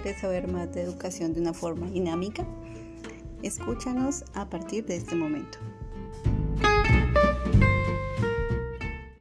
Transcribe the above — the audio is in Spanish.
¿Quieres saber más de educación de una forma dinámica? Escúchanos a partir de este momento.